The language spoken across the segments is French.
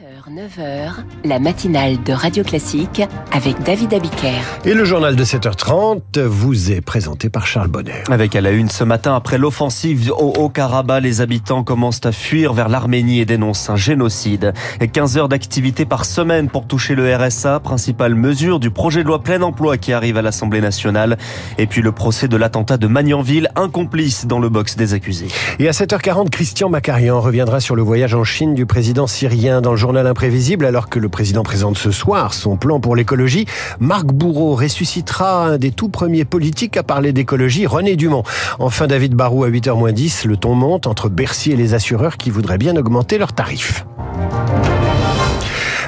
7h, 9h, la matinale de Radio Classique avec David Abiker. Et le journal de 7h30 vous est présenté par Charles Bonner. Avec à la une ce matin, après l'offensive au Haut-Karabakh, les habitants commencent à fuir vers l'Arménie et dénoncent un génocide. 15 heures d'activité par semaine pour toucher le RSA, principale mesure du projet de loi plein emploi qui arrive à l'Assemblée nationale. Et puis le procès de l'attentat de Magnanville, un complice dans le box des accusés. Et à 7h40, Christian Macarian reviendra sur le voyage en Chine du président syrien dans le journal imprévisible alors que le président présente ce soir son plan pour l'écologie. Marc Bourreau ressuscitera un des tout premiers politiques à parler d'écologie, René Dumont. Enfin, David Barou à 8h10, le ton monte entre Bercy et les assureurs qui voudraient bien augmenter leurs tarifs.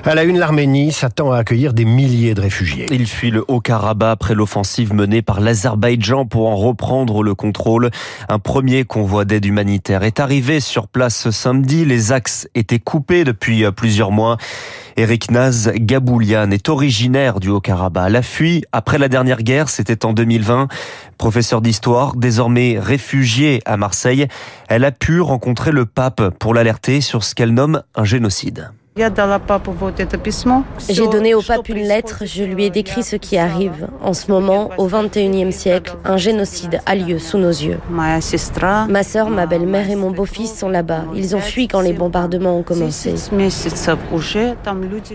À la une, l'Arménie s'attend à accueillir des milliers de réfugiés. Il fuit le Haut-Karabakh après l'offensive menée par l'Azerbaïdjan pour en reprendre le contrôle. Un premier convoi d'aide humanitaire est arrivé sur place ce samedi. Les axes étaient coupés depuis plusieurs mois. Eric Naz Gaboulian est originaire du Haut-Karabakh. La fuite après la dernière guerre, c'était en 2020. Professeur d'histoire, désormais réfugiée à Marseille, elle a pu rencontrer le pape pour l'alerter sur ce qu'elle nomme un génocide. J'ai donné au pape une lettre, je lui ai décrit ce qui arrive. En ce moment, au XXIe siècle, un génocide a lieu sous nos yeux. Ma sœur, ma belle-mère et mon beau-fils sont là-bas. Ils ont fui quand les bombardements ont commencé.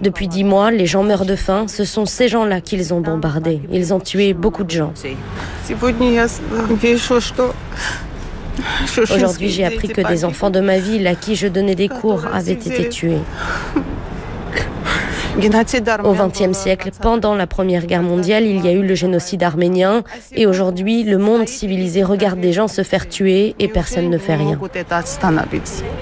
Depuis dix mois, les gens meurent de faim. Ce sont ces gens-là qu'ils ont bombardés. Ils ont tué beaucoup de gens. Aujourd'hui, j'ai appris que des enfants de ma ville à qui je donnais des cours avaient été tués. Au XXe siècle, pendant la Première Guerre mondiale, il y a eu le génocide arménien et aujourd'hui, le monde civilisé regarde des gens se faire tuer et personne ne fait rien.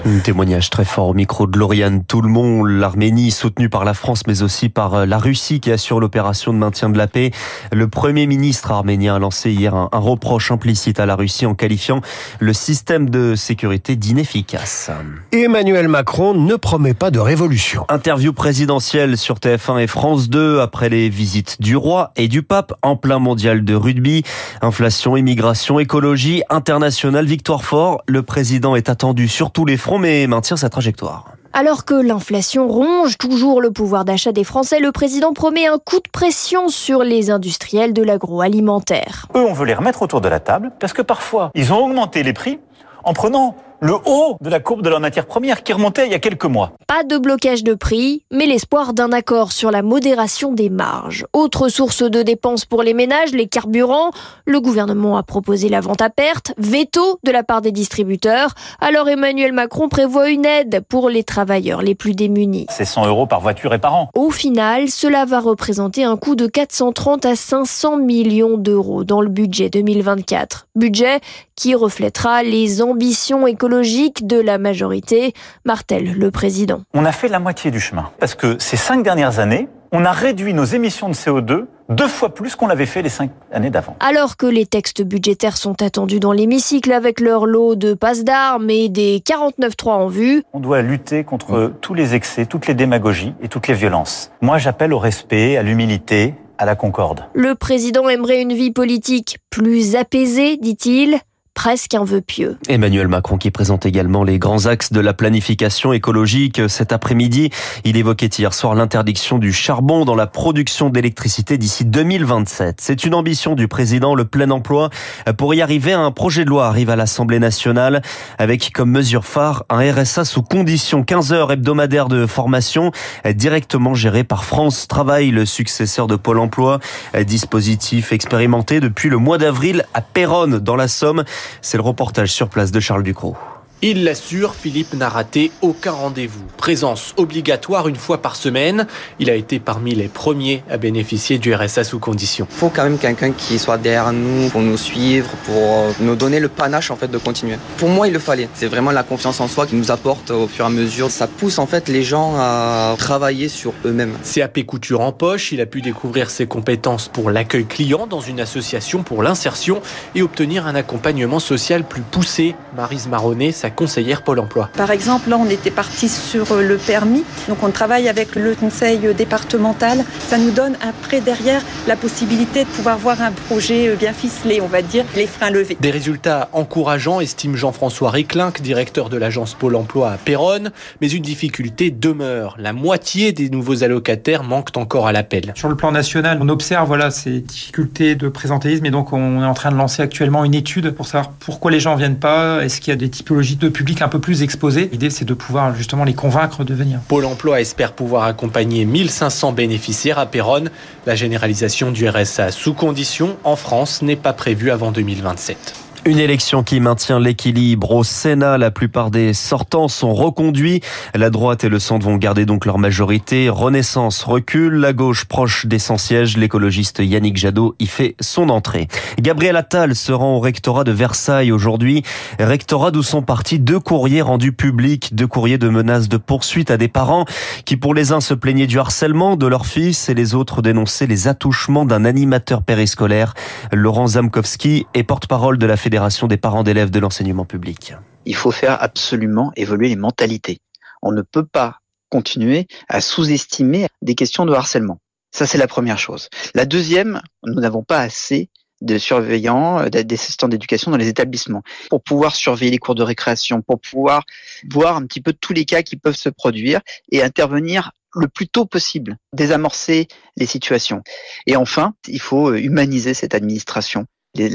Un témoignage très fort au micro de Lauriane Tout-le-Monde, l'Arménie soutenue par la France mais aussi par euh, la Russie qui assure l'opération de maintien de la paix. Le Premier ministre arménien a lancé hier un, un reproche implicite à la Russie en qualifiant le système de sécurité d'inefficace. Emmanuel Macron ne promet pas de révolution. Interview présidentielle sur TF1 et France 2 après les visites du roi et du pape en plein mondial de rugby. Inflation, immigration, écologie, internationale, victoire fort. Le président est attendu sur tous les fronts mais maintient sa trajectoire. Alors que l'inflation ronge toujours le pouvoir d'achat des Français, le président promet un coup de pression sur les industriels de l'agroalimentaire. Eux, on veut les remettre autour de la table parce que parfois, ils ont augmenté les prix en prenant le haut de la courbe de la matière première qui remontait il y a quelques mois. Pas de blocage de prix, mais l'espoir d'un accord sur la modération des marges. Autre source de dépenses pour les ménages, les carburants. Le gouvernement a proposé la vente à perte, veto de la part des distributeurs. Alors Emmanuel Macron prévoit une aide pour les travailleurs les plus démunis. C'est 100 euros par voiture et par an. Au final, cela va représenter un coût de 430 à 500 millions d'euros dans le budget 2024. Budget qui reflètera les ambitions écologiques de la majorité, martèle le président. On a fait la moitié du chemin. Parce que ces cinq dernières années, on a réduit nos émissions de CO2 deux fois plus qu'on l'avait fait les cinq années d'avant. Alors que les textes budgétaires sont attendus dans l'hémicycle avec leur lot de passes d'armes et des 49.3 en vue. On doit lutter contre tous les excès, toutes les démagogies et toutes les violences. Moi, j'appelle au respect, à l'humilité, à la concorde. Le président aimerait une vie politique plus apaisée, dit-il presque un vœu pieux. Emmanuel Macron qui présente également les grands axes de la planification écologique cet après-midi. Il évoquait hier soir l'interdiction du charbon dans la production d'électricité d'ici 2027. C'est une ambition du président, le plein emploi. Pour y arriver, un projet de loi arrive à l'Assemblée nationale avec comme mesure phare un RSA sous condition 15 heures hebdomadaires de formation directement géré par France Travail, le successeur de Pôle emploi. Dispositif expérimenté depuis le mois d'avril à Péronne dans la Somme. C'est le reportage sur place de Charles Ducrot. Il l'assure, Philippe n'a raté aucun rendez-vous. Présence obligatoire une fois par semaine. Il a été parmi les premiers à bénéficier du RSA sous condition. Il faut quand même quelqu'un qui soit derrière nous, pour nous suivre, pour nous donner le panache en fait de continuer. Pour moi, il le fallait. C'est vraiment la confiance en soi qui nous apporte au fur et à mesure. Ça pousse en fait les gens à travailler sur eux-mêmes. CAP couture en poche, il a pu découvrir ses compétences pour l'accueil client dans une association pour l'insertion et obtenir un accompagnement social plus poussé. Marise Maronnet, sa conseillère Pôle emploi. Par exemple, là, on était parti sur euh, le permis. Donc, on travaille avec le conseil départemental. Ça nous donne après, derrière, la possibilité de pouvoir voir un projet euh, bien ficelé, on va dire, les freins levés. Des résultats encourageants, estime Jean-François Réclinck, directeur de l'agence Pôle emploi à Péronne. Mais une difficulté demeure. La moitié des nouveaux allocataires manquent encore à l'appel. Sur le plan national, on observe voilà, ces difficultés de présentéisme et donc on est en train de lancer actuellement une étude pour savoir pourquoi les gens viennent pas, est-ce qu'il y a des typologies de public un peu plus exposées. L'idée c'est de pouvoir justement les convaincre de venir. Pôle emploi espère pouvoir accompagner 1500 bénéficiaires à Péronne. La généralisation du RSA sous condition en France n'est pas prévue avant 2027. Une élection qui maintient l'équilibre au Sénat. La plupart des sortants sont reconduits. La droite et le centre vont garder donc leur majorité. Renaissance recule. La gauche proche des 100 sièges. L'écologiste Yannick Jadot y fait son entrée. Gabriel Attal se rend au rectorat de Versailles aujourd'hui. Rectorat d'où sont partis deux courriers rendus publics. Deux courriers de menaces de poursuite à des parents qui pour les uns se plaignaient du harcèlement de leur fils et les autres dénonçaient les attouchements d'un animateur périscolaire. Laurent Zamkowski est porte-parole de la Fédération des parents d'élèves de l'enseignement public. Il faut faire absolument évoluer les mentalités. On ne peut pas continuer à sous-estimer des questions de harcèlement. Ça, c'est la première chose. La deuxième, nous n'avons pas assez de surveillants, euh, d'assistants d'éducation dans les établissements pour pouvoir surveiller les cours de récréation, pour pouvoir voir un petit peu tous les cas qui peuvent se produire et intervenir le plus tôt possible, désamorcer les situations. Et enfin, il faut euh, humaniser cette administration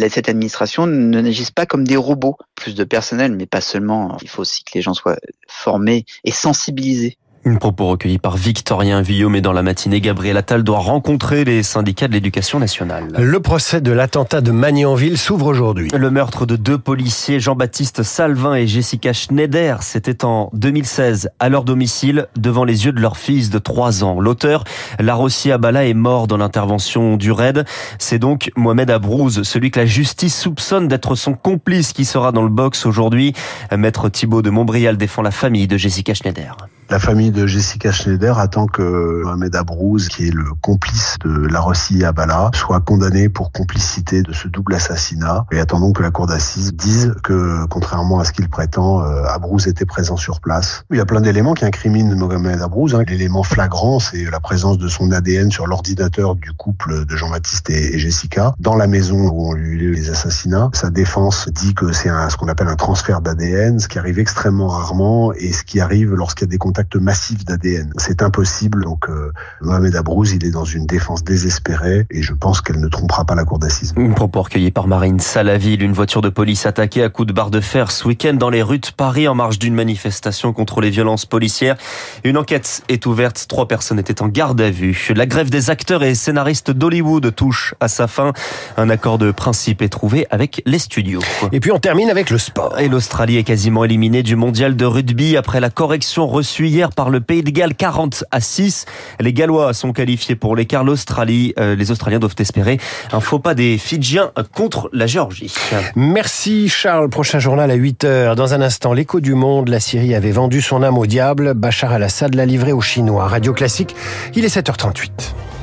cette administration ne n'agisse pas comme des robots. Plus de personnel, mais pas seulement. Il faut aussi que les gens soient formés et sensibilisés une propos recueilli par Victorien Villot, mais dans la matinée, Gabriel Attal doit rencontrer les syndicats de l'éducation nationale. Le procès de l'attentat de Magnanville s'ouvre aujourd'hui. Le meurtre de deux policiers, Jean-Baptiste Salvin et Jessica Schneider, c'était en 2016, à leur domicile, devant les yeux de leur fils de 3 ans. L'auteur, Larossi Abala, est mort dans l'intervention du raid. C'est donc Mohamed Abrouz, celui que la justice soupçonne d'être son complice qui sera dans le box aujourd'hui. Maître Thibault de Montbrial défend la famille de Jessica Schneider. La famille de Jessica Schneider attend que Mohamed Abrouz, qui est le complice de la Rossi Abala, soit condamné pour complicité de ce double assassinat et attendons que la cour d'assises dise que, contrairement à ce qu'il prétend, euh, Abrouz était présent sur place. Il y a plein d'éléments qui incriminent Mohamed Abrouz. Hein. L'élément flagrant, c'est la présence de son ADN sur l'ordinateur du couple de Jean-Baptiste et Jessica dans la maison où ont eu lieu les assassinats. Sa défense dit que c'est ce qu'on appelle un transfert d'ADN, ce qui arrive extrêmement rarement et ce qui arrive lorsqu'il y a des contacts massif d'ADN. C'est impossible. Donc euh, Mohamed Abrouz, il est dans une défense désespérée et je pense qu'elle ne trompera pas la cour d'assises. Une propos recueillie par Marine Salaville, une voiture de police attaquée à coups de barre de fer ce week-end dans les rues de Paris en marge d'une manifestation contre les violences policières. Une enquête est ouverte. Trois personnes étaient en garde à vue. La grève des acteurs et scénaristes d'Hollywood touche à sa fin. Un accord de principe est trouvé avec les studios. Et puis on termine avec le sport. Et l'Australie est quasiment éliminée du mondial de rugby après la correction reçue hier par le Pays de Galles 40 à 6. Les Gallois sont qualifiés pour l'écart. L'Australie, euh, les Australiens doivent espérer un faux pas des Fidjiens contre la Géorgie. Merci Charles. Prochain journal à 8 heures. Dans un instant, l'écho du monde. La Syrie avait vendu son âme au diable. Bachar al-Assad l'a livré aux Chinois. Radio Classique, il est 7h38.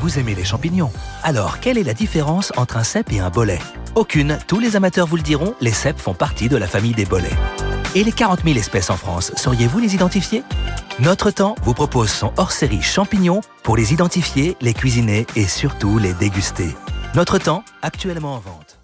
Vous aimez les champignons Alors, quelle est la différence entre un cèpe et un bolet? Aucune. Tous les amateurs vous le diront, les cèpes font partie de la famille des bolets. Et les 40 000 espèces en France, sauriez-vous les identifier? Notre temps vous propose son hors-série champignons pour les identifier, les cuisiner et surtout les déguster. Notre temps, actuellement en vente.